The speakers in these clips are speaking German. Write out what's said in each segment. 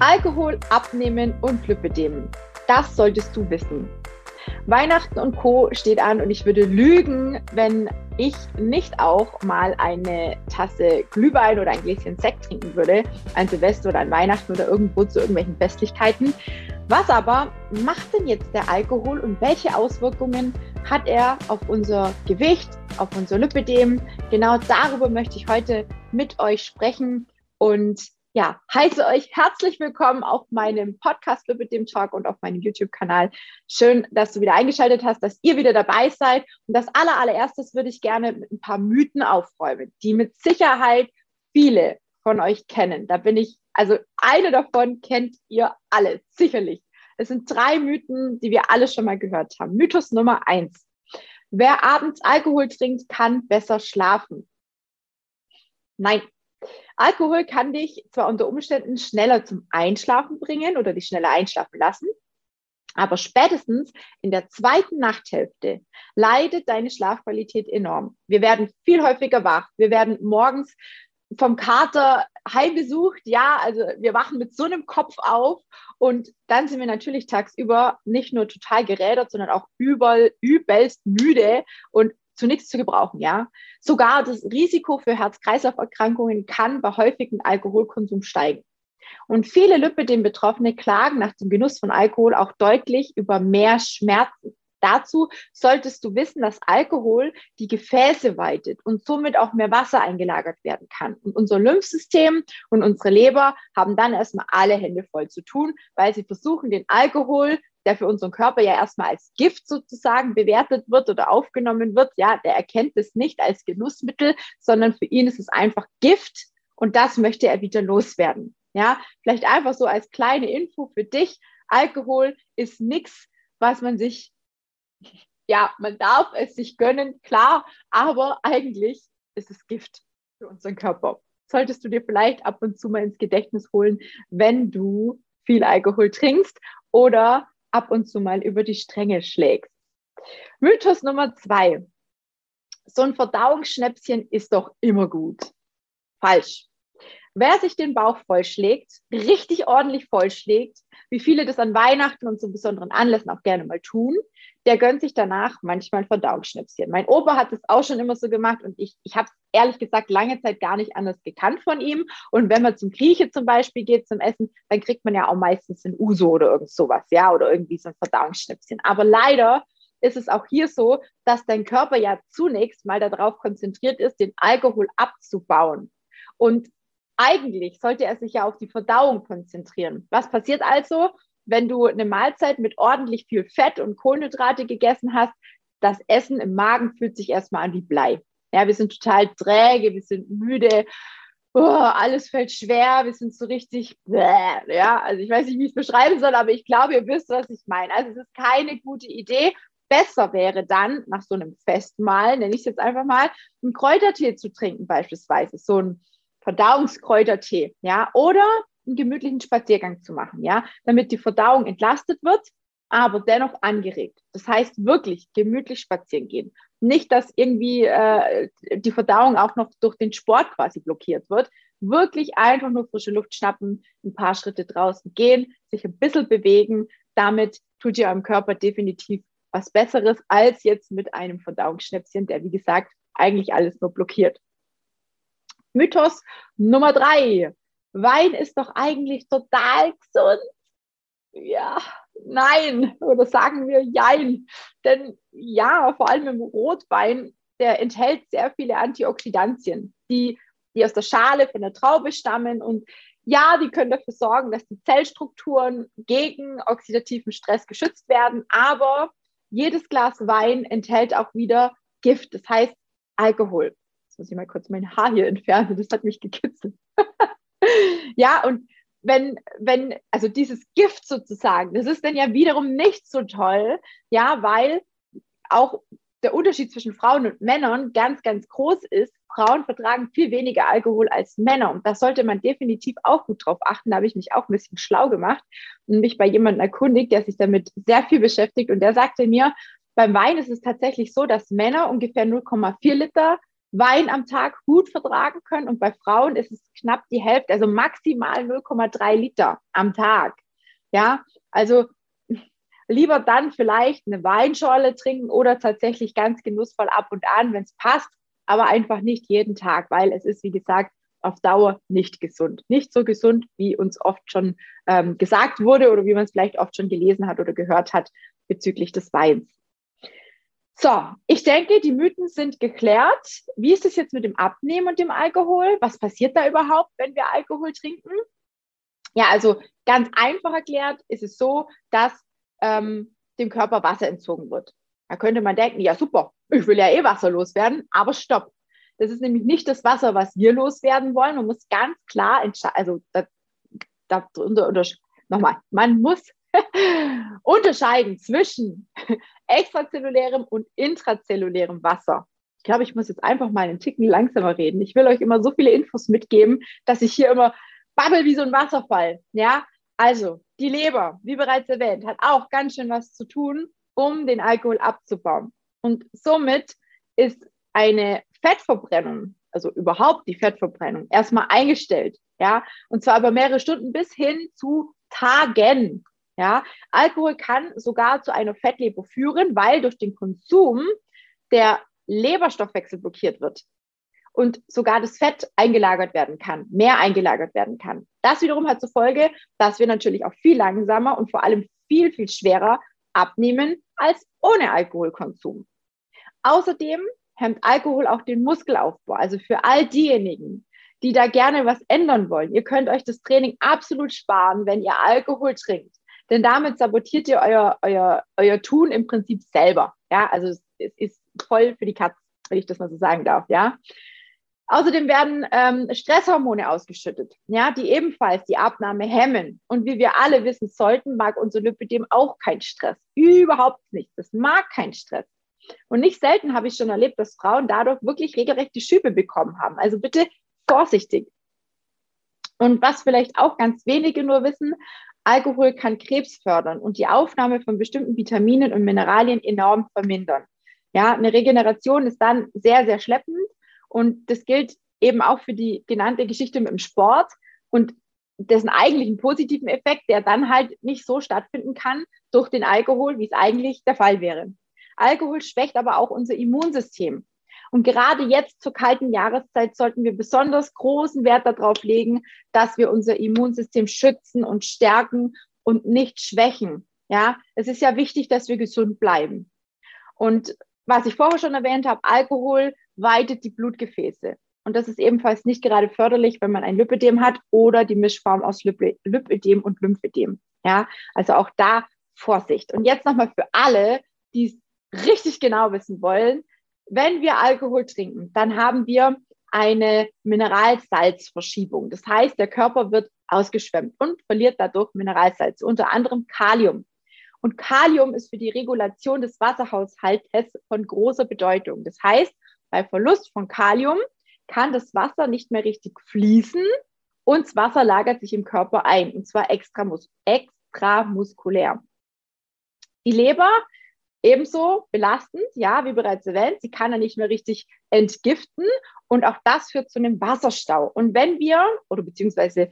Alkohol, Abnehmen und Lipödem. Das solltest du wissen. Weihnachten und Co. steht an und ich würde lügen, wenn ich nicht auch mal eine Tasse Glühwein oder ein Gläschen Sekt trinken würde, an Silvester oder an Weihnachten oder irgendwo zu irgendwelchen Festlichkeiten. Was aber macht denn jetzt der Alkohol und welche Auswirkungen hat er auf unser Gewicht, auf unser Lipidem? Genau darüber möchte ich heute mit euch sprechen und ja, heiße euch herzlich willkommen auf meinem Podcast mit dem Talk und auf meinem YouTube-Kanal. Schön, dass du wieder eingeschaltet hast, dass ihr wieder dabei seid. Und das aller, allererstes würde ich gerne mit ein paar Mythen aufräumen, die mit Sicherheit viele von euch kennen. Da bin ich, also eine davon kennt ihr alle, sicherlich. Es sind drei Mythen, die wir alle schon mal gehört haben. Mythos Nummer eins. Wer abends Alkohol trinkt, kann besser schlafen. Nein, Alkohol kann dich zwar unter Umständen schneller zum Einschlafen bringen oder dich schneller einschlafen lassen, aber spätestens in der zweiten Nachthälfte leidet deine Schlafqualität enorm. Wir werden viel häufiger wach. Wir werden morgens vom Kater heimbesucht. Ja, also wir wachen mit so einem Kopf auf und dann sind wir natürlich tagsüber nicht nur total gerädert, sondern auch überall übelst müde und zu nichts zu gebrauchen, ja. Sogar das Risiko für Herz-Kreislauf-Erkrankungen kann bei häufigem Alkoholkonsum steigen. Und viele Lipidem-Betroffene klagen nach dem Genuss von Alkohol auch deutlich über mehr Schmerzen. Dazu solltest du wissen, dass Alkohol die Gefäße weitet und somit auch mehr Wasser eingelagert werden kann. Und unser Lymphsystem und unsere Leber haben dann erstmal alle Hände voll zu tun, weil sie versuchen, den Alkohol der für unseren Körper ja erstmal als Gift sozusagen bewertet wird oder aufgenommen wird, ja, der erkennt es nicht als Genussmittel, sondern für ihn ist es einfach Gift und das möchte er wieder loswerden. Ja, vielleicht einfach so als kleine Info für dich. Alkohol ist nichts, was man sich, ja, man darf es sich gönnen, klar, aber eigentlich ist es Gift für unseren Körper. Solltest du dir vielleicht ab und zu mal ins Gedächtnis holen, wenn du viel Alkohol trinkst oder ab und zu mal über die Stränge schlägst. Mythos Nummer zwei. So ein Verdauungsschnäpschen ist doch immer gut. Falsch. Wer sich den Bauch vollschlägt, richtig ordentlich vollschlägt, wie viele das an Weihnachten und zu besonderen Anlässen auch gerne mal tun, der gönnt sich danach manchmal ein Verdauungsschnäpschen. Mein Opa hat das auch schon immer so gemacht und ich, ich habe ehrlich gesagt lange Zeit gar nicht anders gekannt von ihm. Und wenn man zum Grieche zum Beispiel geht zum Essen, dann kriegt man ja auch meistens ein Uso oder irgend sowas, ja, oder irgendwie so ein Verdauungsschnäpschen. Aber leider ist es auch hier so, dass dein Körper ja zunächst mal darauf konzentriert ist, den Alkohol abzubauen. Und eigentlich sollte er sich ja auf die Verdauung konzentrieren. Was passiert also, wenn du eine Mahlzeit mit ordentlich viel Fett und Kohlenhydrate gegessen hast? Das Essen im Magen fühlt sich erstmal an wie Blei. Ja, wir sind total träge, wir sind müde, oh, alles fällt schwer, wir sind so richtig, bläh, ja, also ich weiß nicht, wie ich es beschreiben soll, aber ich glaube, ihr wisst, was ich meine. Also es ist keine gute Idee. Besser wäre dann, nach so einem Festmahl, nenne ich es jetzt einfach mal, einen Kräutertee zu trinken beispielsweise. So ein Verdauungskräutertee, ja, oder einen gemütlichen Spaziergang zu machen, ja, damit die Verdauung entlastet wird, aber dennoch angeregt. Das heißt wirklich gemütlich spazieren gehen. Nicht, dass irgendwie äh, die Verdauung auch noch durch den Sport quasi blockiert wird. Wirklich einfach nur frische Luft schnappen, ein paar Schritte draußen gehen, sich ein bisschen bewegen. Damit tut ihr eurem Körper definitiv was Besseres als jetzt mit einem Verdauungsschnäpschen, der wie gesagt eigentlich alles nur blockiert. Mythos Nummer drei. Wein ist doch eigentlich total gesund. Ja, nein. Oder sagen wir jein. Denn ja, vor allem im Rotwein, der enthält sehr viele Antioxidantien, die, die aus der Schale von der Traube stammen. Und ja, die können dafür sorgen, dass die Zellstrukturen gegen oxidativen Stress geschützt werden. Aber jedes Glas Wein enthält auch wieder Gift, das heißt Alkohol muss ich mal kurz mein Haar hier entfernen, das hat mich gekitzelt. ja, und wenn, wenn, also dieses Gift sozusagen, das ist dann ja wiederum nicht so toll, ja, weil auch der Unterschied zwischen Frauen und Männern ganz, ganz groß ist. Frauen vertragen viel weniger Alkohol als Männer. Und da sollte man definitiv auch gut drauf achten. Da habe ich mich auch ein bisschen schlau gemacht und mich bei jemandem erkundigt, der sich damit sehr viel beschäftigt. Und der sagte mir, beim Wein ist es tatsächlich so, dass Männer ungefähr 0,4 Liter Wein am Tag gut vertragen können und bei Frauen ist es knapp die Hälfte, also maximal 0,3 Liter am Tag. Ja, also lieber dann vielleicht eine Weinschorle trinken oder tatsächlich ganz genussvoll ab und an, wenn es passt, aber einfach nicht jeden Tag, weil es ist, wie gesagt, auf Dauer nicht gesund. Nicht so gesund, wie uns oft schon ähm, gesagt wurde oder wie man es vielleicht oft schon gelesen hat oder gehört hat bezüglich des Weins. So, ich denke, die Mythen sind geklärt. Wie ist es jetzt mit dem Abnehmen und dem Alkohol? Was passiert da überhaupt, wenn wir Alkohol trinken? Ja, also ganz einfach erklärt ist es so, dass ähm, dem Körper Wasser entzogen wird. Da könnte man denken, ja super, ich will ja eh Wasser loswerden, aber stopp. Das ist nämlich nicht das Wasser, was wir loswerden wollen. Man muss ganz klar entscheiden, also da, da, unter, unter, nochmal, man muss unterscheiden zwischen extrazellulärem und intrazellulärem Wasser. Ich glaube, ich muss jetzt einfach mal einen Ticken langsamer reden. Ich will euch immer so viele Infos mitgeben, dass ich hier immer babbel wie so ein Wasserfall. Ja, also die Leber, wie bereits erwähnt, hat auch ganz schön was zu tun, um den Alkohol abzubauen. Und somit ist eine Fettverbrennung, also überhaupt die Fettverbrennung, erstmal eingestellt. Ja, und zwar über mehrere Stunden bis hin zu Tagen. Ja, Alkohol kann sogar zu einer Fettleber führen, weil durch den Konsum der Leberstoffwechsel blockiert wird und sogar das Fett eingelagert werden kann, mehr eingelagert werden kann. Das wiederum hat zur Folge, dass wir natürlich auch viel langsamer und vor allem viel, viel schwerer abnehmen als ohne Alkoholkonsum. Außerdem hemmt Alkohol auch den Muskelaufbau. Also für all diejenigen, die da gerne was ändern wollen, ihr könnt euch das Training absolut sparen, wenn ihr Alkohol trinkt. Denn damit sabotiert ihr euer, euer, euer Tun im Prinzip selber. Ja, also es, ist voll für die Katze, wenn ich das mal so sagen darf. Ja. Außerdem werden ähm, Stresshormone ausgeschüttet, ja, die ebenfalls die Abnahme hemmen. Und wie wir alle wissen sollten, mag unser Lipidem auch kein Stress. Überhaupt nicht. Das mag kein Stress. Und nicht selten habe ich schon erlebt, dass Frauen dadurch wirklich regelrechte Schübe bekommen haben. Also bitte vorsichtig. Und was vielleicht auch ganz wenige nur wissen, Alkohol kann Krebs fördern und die Aufnahme von bestimmten Vitaminen und Mineralien enorm vermindern. Ja, eine Regeneration ist dann sehr, sehr schleppend und das gilt eben auch für die genannte Geschichte mit dem Sport und dessen eigentlichen positiven Effekt, der dann halt nicht so stattfinden kann durch den Alkohol, wie es eigentlich der Fall wäre. Alkohol schwächt aber auch unser Immunsystem. Und gerade jetzt zur kalten Jahreszeit sollten wir besonders großen Wert darauf legen, dass wir unser Immunsystem schützen und stärken und nicht schwächen. Ja, es ist ja wichtig, dass wir gesund bleiben. Und was ich vorher schon erwähnt habe, Alkohol weitet die Blutgefäße. Und das ist ebenfalls nicht gerade förderlich, wenn man ein Lipödem hat oder die Mischform aus Lipödem und Lymphödem. Ja, also auch da Vorsicht. Und jetzt nochmal für alle, die es richtig genau wissen wollen, wenn wir Alkohol trinken, dann haben wir eine Mineralsalzverschiebung. Das heißt, der Körper wird ausgeschwemmt und verliert dadurch Mineralsalz, unter anderem Kalium. Und Kalium ist für die Regulation des Wasserhaushaltes von großer Bedeutung. Das heißt, bei Verlust von Kalium kann das Wasser nicht mehr richtig fließen und das Wasser lagert sich im Körper ein, und zwar extramus extramuskulär. Die Leber ebenso belastend, ja, wie bereits erwähnt, sie kann ja nicht mehr richtig entgiften. Und auch das führt zu einem Wasserstau. Und wenn wir, oder beziehungsweise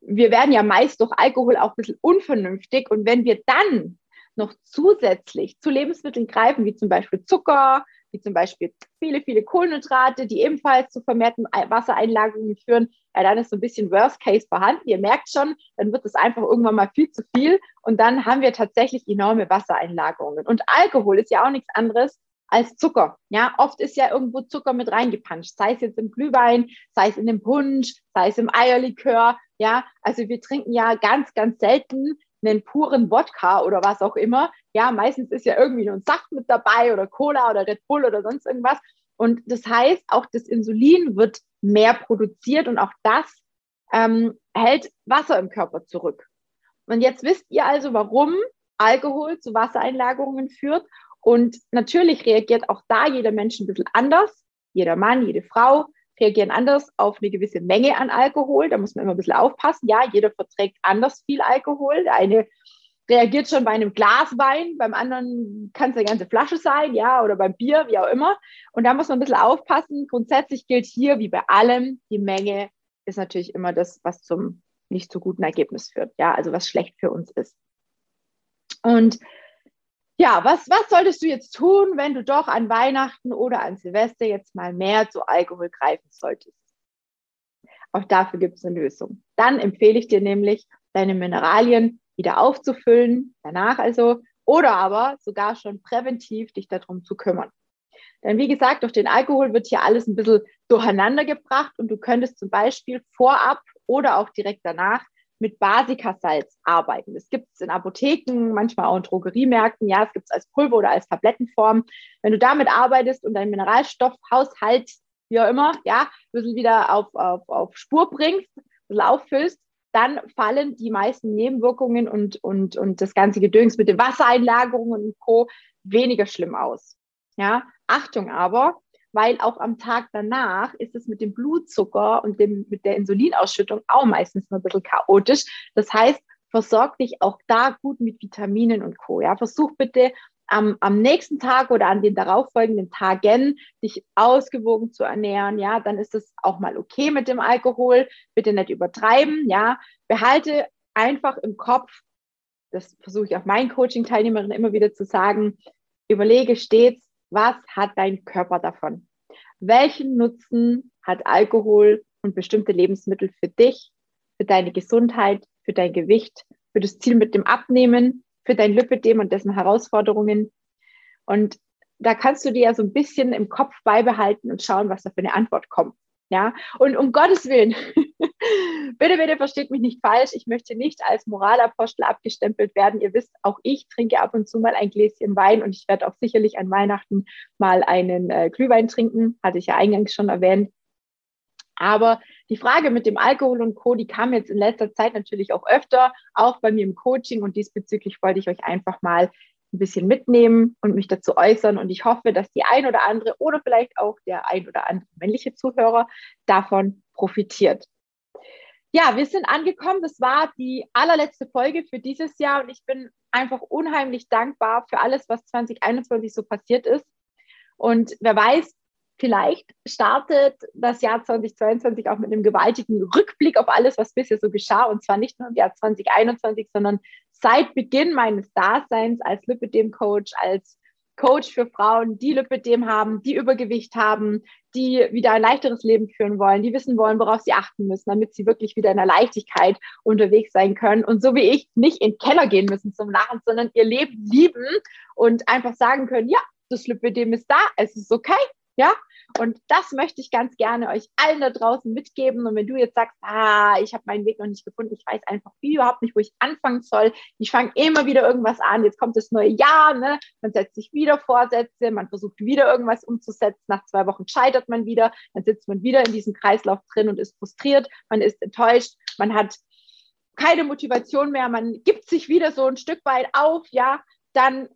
wir werden ja meist durch Alkohol auch ein bisschen unvernünftig. Und wenn wir dann noch zusätzlich zu Lebensmitteln greifen, wie zum Beispiel Zucker, wie zum Beispiel viele, viele Kohlenhydrate, die ebenfalls zu vermehrten Wassereinlagerungen führen, ja, dann ist so ein bisschen Worst Case vorhanden. Ihr merkt schon, dann wird es einfach irgendwann mal viel zu viel und dann haben wir tatsächlich enorme Wassereinlagerungen. Und Alkohol ist ja auch nichts anderes als Zucker. Ja, oft ist ja irgendwo Zucker mit reingepanscht, sei es jetzt im Glühwein, sei es in dem Punsch, sei es im Eierlikör. Ja, also wir trinken ja ganz, ganz selten einen puren Wodka oder was auch immer. Ja, meistens ist ja irgendwie nur ein Saft mit dabei oder Cola oder Red Bull oder sonst irgendwas. Und das heißt, auch das Insulin wird mehr produziert und auch das ähm, hält Wasser im Körper zurück. Und jetzt wisst ihr also, warum Alkohol zu Wassereinlagerungen führt. Und natürlich reagiert auch da jeder Mensch ein bisschen anders. Jeder Mann, jede Frau reagieren anders auf eine gewisse Menge an Alkohol. Da muss man immer ein bisschen aufpassen. Ja, jeder verträgt anders viel Alkohol. Der eine reagiert schon bei einem Glas Wein, beim anderen kann es eine ganze Flasche sein, ja, oder beim Bier, wie auch immer. Und da muss man ein bisschen aufpassen. Grundsätzlich gilt hier, wie bei allem, die Menge ist natürlich immer das, was zum nicht so guten Ergebnis führt, ja, also was schlecht für uns ist. Und ja, was, was solltest du jetzt tun, wenn du doch an Weihnachten oder an Silvester jetzt mal mehr zu Alkohol greifen solltest? Auch dafür gibt es eine Lösung. Dann empfehle ich dir nämlich, deine Mineralien wieder aufzufüllen, danach also, oder aber sogar schon präventiv dich darum zu kümmern. Denn wie gesagt, durch den Alkohol wird hier alles ein bisschen durcheinander gebracht und du könntest zum Beispiel vorab oder auch direkt danach mit Basikasalz arbeiten. Das gibt es in Apotheken, manchmal auch in Drogeriemärkten. Ja, es gibt es als Pulver oder als Tablettenform. Wenn du damit arbeitest und deinen Mineralstoffhaushalt, wie auch immer, ja, ein bisschen wieder auf, auf, auf Spur bringst, ein bisschen auffüllst, dann fallen die meisten Nebenwirkungen und, und, und das ganze Gedöns mit den Wassereinlagerungen und Co. weniger schlimm aus. Ja, Achtung aber, weil auch am Tag danach ist es mit dem Blutzucker und dem, mit der Insulinausschüttung auch meistens noch ein bisschen chaotisch. Das heißt, versorg dich auch da gut mit Vitaminen und Co. Ja, versuch bitte am, am nächsten Tag oder an den darauffolgenden Tagen dich ausgewogen zu ernähren. Ja, dann ist es auch mal okay mit dem Alkohol. Bitte nicht übertreiben. Ja, behalte einfach im Kopf, das versuche ich auch meinen Coaching-Teilnehmerinnen immer wieder zu sagen, überlege stets, was hat dein Körper davon? Welchen Nutzen hat Alkohol und bestimmte Lebensmittel für dich, für deine Gesundheit, für dein Gewicht, für das Ziel mit dem Abnehmen, für dein Lipidem und dessen Herausforderungen? Und da kannst du dir ja so ein bisschen im Kopf beibehalten und schauen, was da für eine Antwort kommt. Ja, und um Gottes Willen, bitte, bitte versteht mich nicht falsch. Ich möchte nicht als Moralapostel abgestempelt werden. Ihr wisst, auch ich trinke ab und zu mal ein Gläschen Wein und ich werde auch sicherlich an Weihnachten mal einen äh, Glühwein trinken. Hatte ich ja eingangs schon erwähnt. Aber die Frage mit dem Alkohol und Co., die kam jetzt in letzter Zeit natürlich auch öfter, auch bei mir im Coaching. Und diesbezüglich wollte ich euch einfach mal ein bisschen mitnehmen und mich dazu äußern. Und ich hoffe, dass die ein oder andere oder vielleicht auch der ein oder andere männliche Zuhörer davon profitiert. Ja, wir sind angekommen. Das war die allerletzte Folge für dieses Jahr und ich bin einfach unheimlich dankbar für alles, was 2021 so passiert ist. Und wer weiß, vielleicht startet das Jahr 2022 auch mit einem gewaltigen Rückblick auf alles, was bisher so geschah. Und zwar nicht nur im Jahr 2021, sondern seit Beginn meines Daseins als Lipidem-Coach, als Coach für Frauen, die Lipidem haben, die Übergewicht haben, die wieder ein leichteres Leben führen wollen, die wissen wollen, worauf sie achten müssen, damit sie wirklich wieder in der Leichtigkeit unterwegs sein können und so wie ich nicht in den Keller gehen müssen zum Lachen, sondern ihr Leben lieben und einfach sagen können, ja, das Lipidem ist da, es ist okay, ja, und das möchte ich ganz gerne euch allen da draußen mitgeben. Und wenn du jetzt sagst, ah, ich habe meinen Weg noch nicht gefunden, ich weiß einfach überhaupt nicht, wo ich anfangen soll. Ich fange immer wieder irgendwas an. Jetzt kommt das neue Jahr, ne? Man setzt sich wieder Vorsätze, man versucht wieder irgendwas umzusetzen. Nach zwei Wochen scheitert man wieder, dann sitzt man wieder in diesem Kreislauf drin und ist frustriert, man ist enttäuscht, man hat keine Motivation mehr, man gibt sich wieder so ein Stück weit auf, ja, dann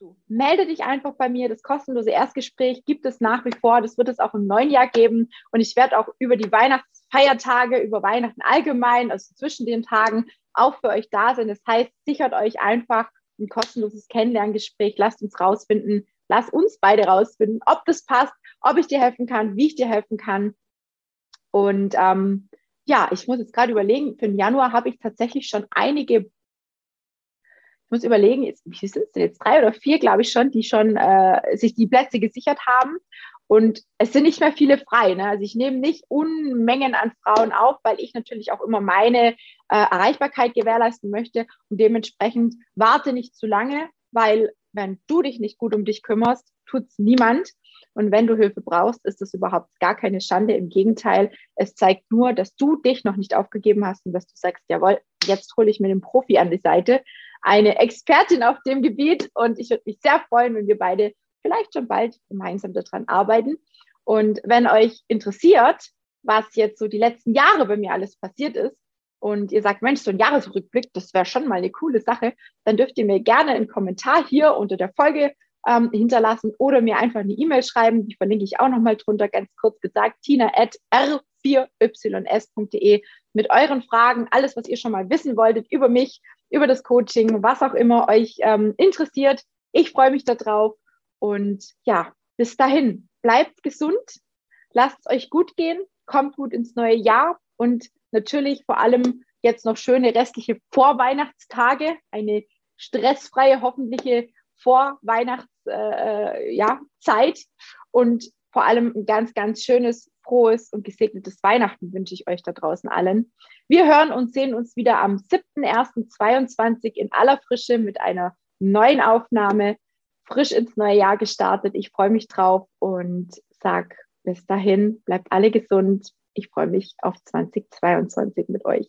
du? Melde dich einfach bei mir. Das kostenlose Erstgespräch gibt es nach wie vor. Das wird es auch im neuen Jahr geben. Und ich werde auch über die Weihnachtsfeiertage, über Weihnachten allgemein, also zwischen den Tagen, auch für euch da sein. Das heißt, sichert euch einfach ein kostenloses Kennenlerngespräch. Lasst uns rausfinden, lasst uns beide rausfinden, ob das passt, ob ich dir helfen kann, wie ich dir helfen kann. Und ähm, ja, ich muss jetzt gerade überlegen, für den Januar habe ich tatsächlich schon einige ich muss überlegen, jetzt, wie sind es denn jetzt? Drei oder vier, glaube ich schon, die schon äh, sich die Plätze gesichert haben. Und es sind nicht mehr viele frei. Ne? Also ich nehme nicht Unmengen an Frauen auf, weil ich natürlich auch immer meine äh, Erreichbarkeit gewährleisten möchte. Und dementsprechend warte nicht zu lange, weil wenn du dich nicht gut um dich kümmerst, tut es niemand. Und wenn du Hilfe brauchst, ist das überhaupt gar keine Schande. Im Gegenteil, es zeigt nur, dass du dich noch nicht aufgegeben hast und dass du sagst, jawohl, jetzt hole ich mir den Profi an die Seite eine Expertin auf dem Gebiet und ich würde mich sehr freuen, wenn wir beide vielleicht schon bald gemeinsam daran arbeiten. Und wenn euch interessiert, was jetzt so die letzten Jahre bei mir alles passiert ist und ihr sagt, Mensch, so ein Jahresrückblick, das wäre schon mal eine coole Sache, dann dürft ihr mir gerne einen Kommentar hier unter der Folge ähm, hinterlassen oder mir einfach eine E-Mail schreiben. Die verlinke ich auch nochmal drunter, ganz kurz gesagt, tina at r4ys.de mit euren Fragen, alles, was ihr schon mal wissen wolltet über mich, über das Coaching, was auch immer euch ähm, interessiert. Ich freue mich darauf und ja, bis dahin, bleibt gesund, lasst es euch gut gehen, kommt gut ins neue Jahr und natürlich vor allem jetzt noch schöne restliche Vorweihnachtstage, eine stressfreie, hoffentliche Vorweihnachtszeit äh, ja, und vor allem ein ganz, ganz schönes, frohes und gesegnetes Weihnachten wünsche ich euch da draußen allen. Wir hören und sehen uns wieder am 7.1.22 in aller Frische mit einer neuen Aufnahme, frisch ins neue Jahr gestartet. Ich freue mich drauf und sag bis dahin, bleibt alle gesund. Ich freue mich auf 2022 mit euch.